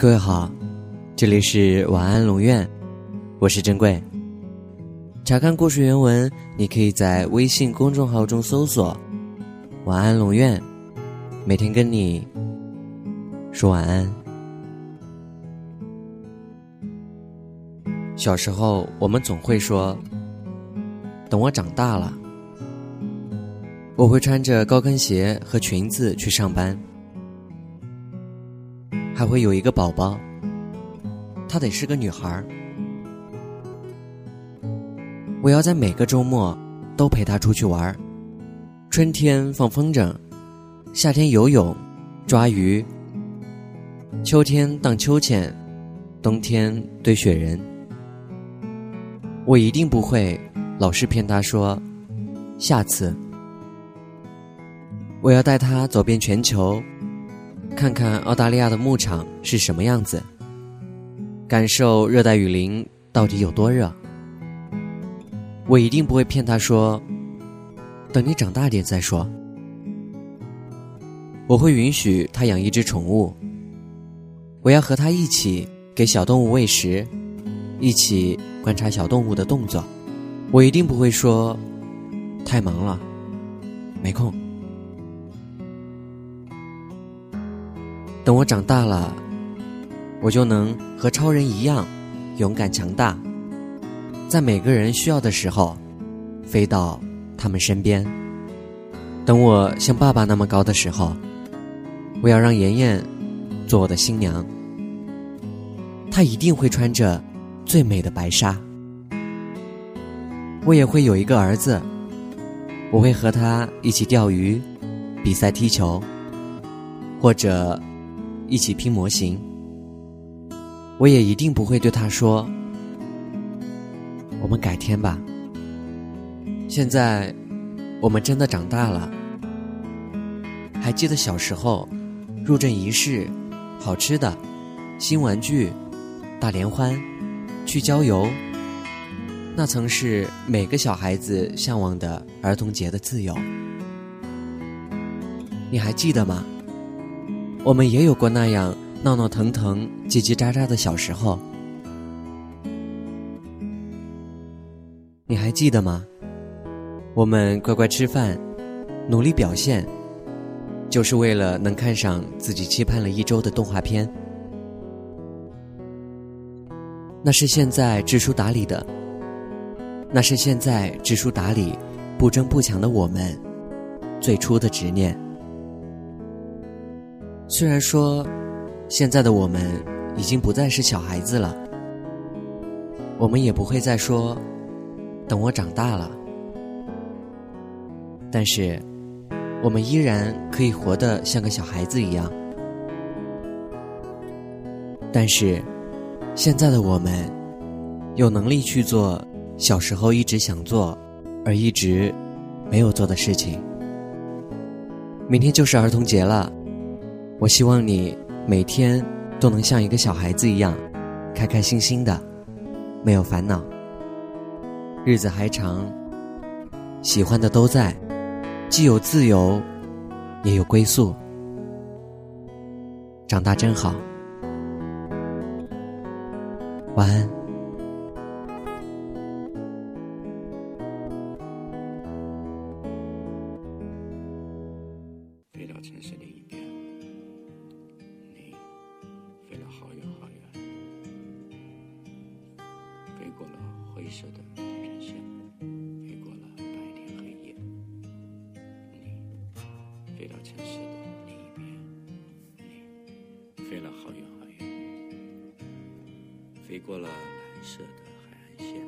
各位好，这里是晚安龙院，我是珍贵。查看故事原文，你可以在微信公众号中搜索“晚安龙院”，每天跟你说晚安。小时候，我们总会说：“等我长大了，我会穿着高跟鞋和裙子去上班。”还会有一个宝宝，她得是个女孩儿。我要在每个周末都陪她出去玩儿，春天放风筝，夏天游泳、抓鱼，秋天荡秋千，冬天堆雪人。我一定不会老是骗她说下次。我要带她走遍全球。看看澳大利亚的牧场是什么样子，感受热带雨林到底有多热。我一定不会骗他说，等你长大点再说。我会允许他养一只宠物，我要和他一起给小动物喂食，一起观察小动物的动作。我一定不会说，太忙了，没空。等我长大了，我就能和超人一样勇敢强大，在每个人需要的时候飞到他们身边。等我像爸爸那么高的时候，我要让妍妍做我的新娘，她一定会穿着最美的白纱。我也会有一个儿子，我会和他一起钓鱼、比赛踢球，或者。一起拼模型，我也一定不会对他说：“我们改天吧。”现在，我们真的长大了。还记得小时候，入阵仪式、好吃的、新玩具、大联欢、去郊游，那曾是每个小孩子向往的儿童节的自由。你还记得吗？我们也有过那样闹闹腾腾、叽叽喳喳的小时候，你还记得吗？我们乖乖吃饭，努力表现，就是为了能看上自己期盼了一周的动画片。那是现在知书达理的，那是现在知书达理、不争不抢的我们最初的执念。虽然说，现在的我们已经不再是小孩子了，我们也不会再说“等我长大了”，但是，我们依然可以活得像个小孩子一样。但是，现在的我们有能力去做小时候一直想做而一直没有做的事情。明天就是儿童节了。我希望你每天都能像一个小孩子一样，开开心心的，没有烦恼。日子还长，喜欢的都在，既有自由，也有归宿。长大真好，晚安。黑色的地平线，飞过了白天黑夜。你飞到城市的另一边，你飞了好远好远，飞过了蓝色的海岸线。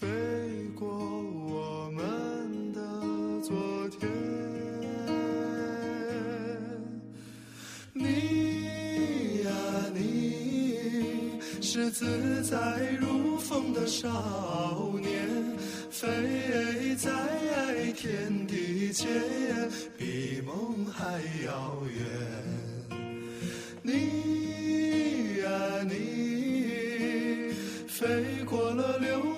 飞过我们的昨天。你呀你，是自在如风的少年，飞在天地间，比梦还遥远。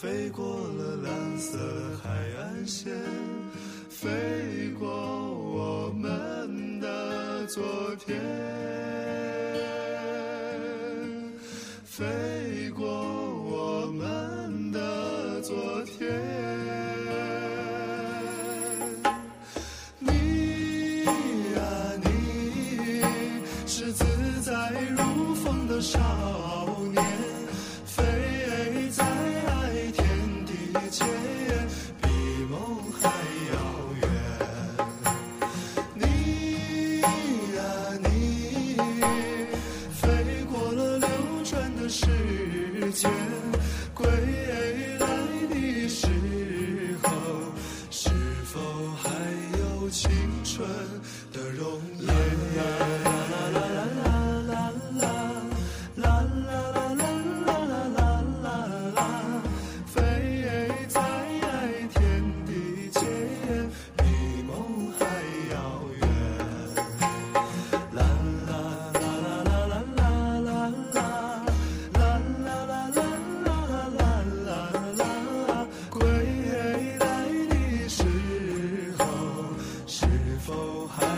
飞过了蓝色海岸线，飞过我们的昨天，飞过我们的昨天。你啊，你是自在如风的 high.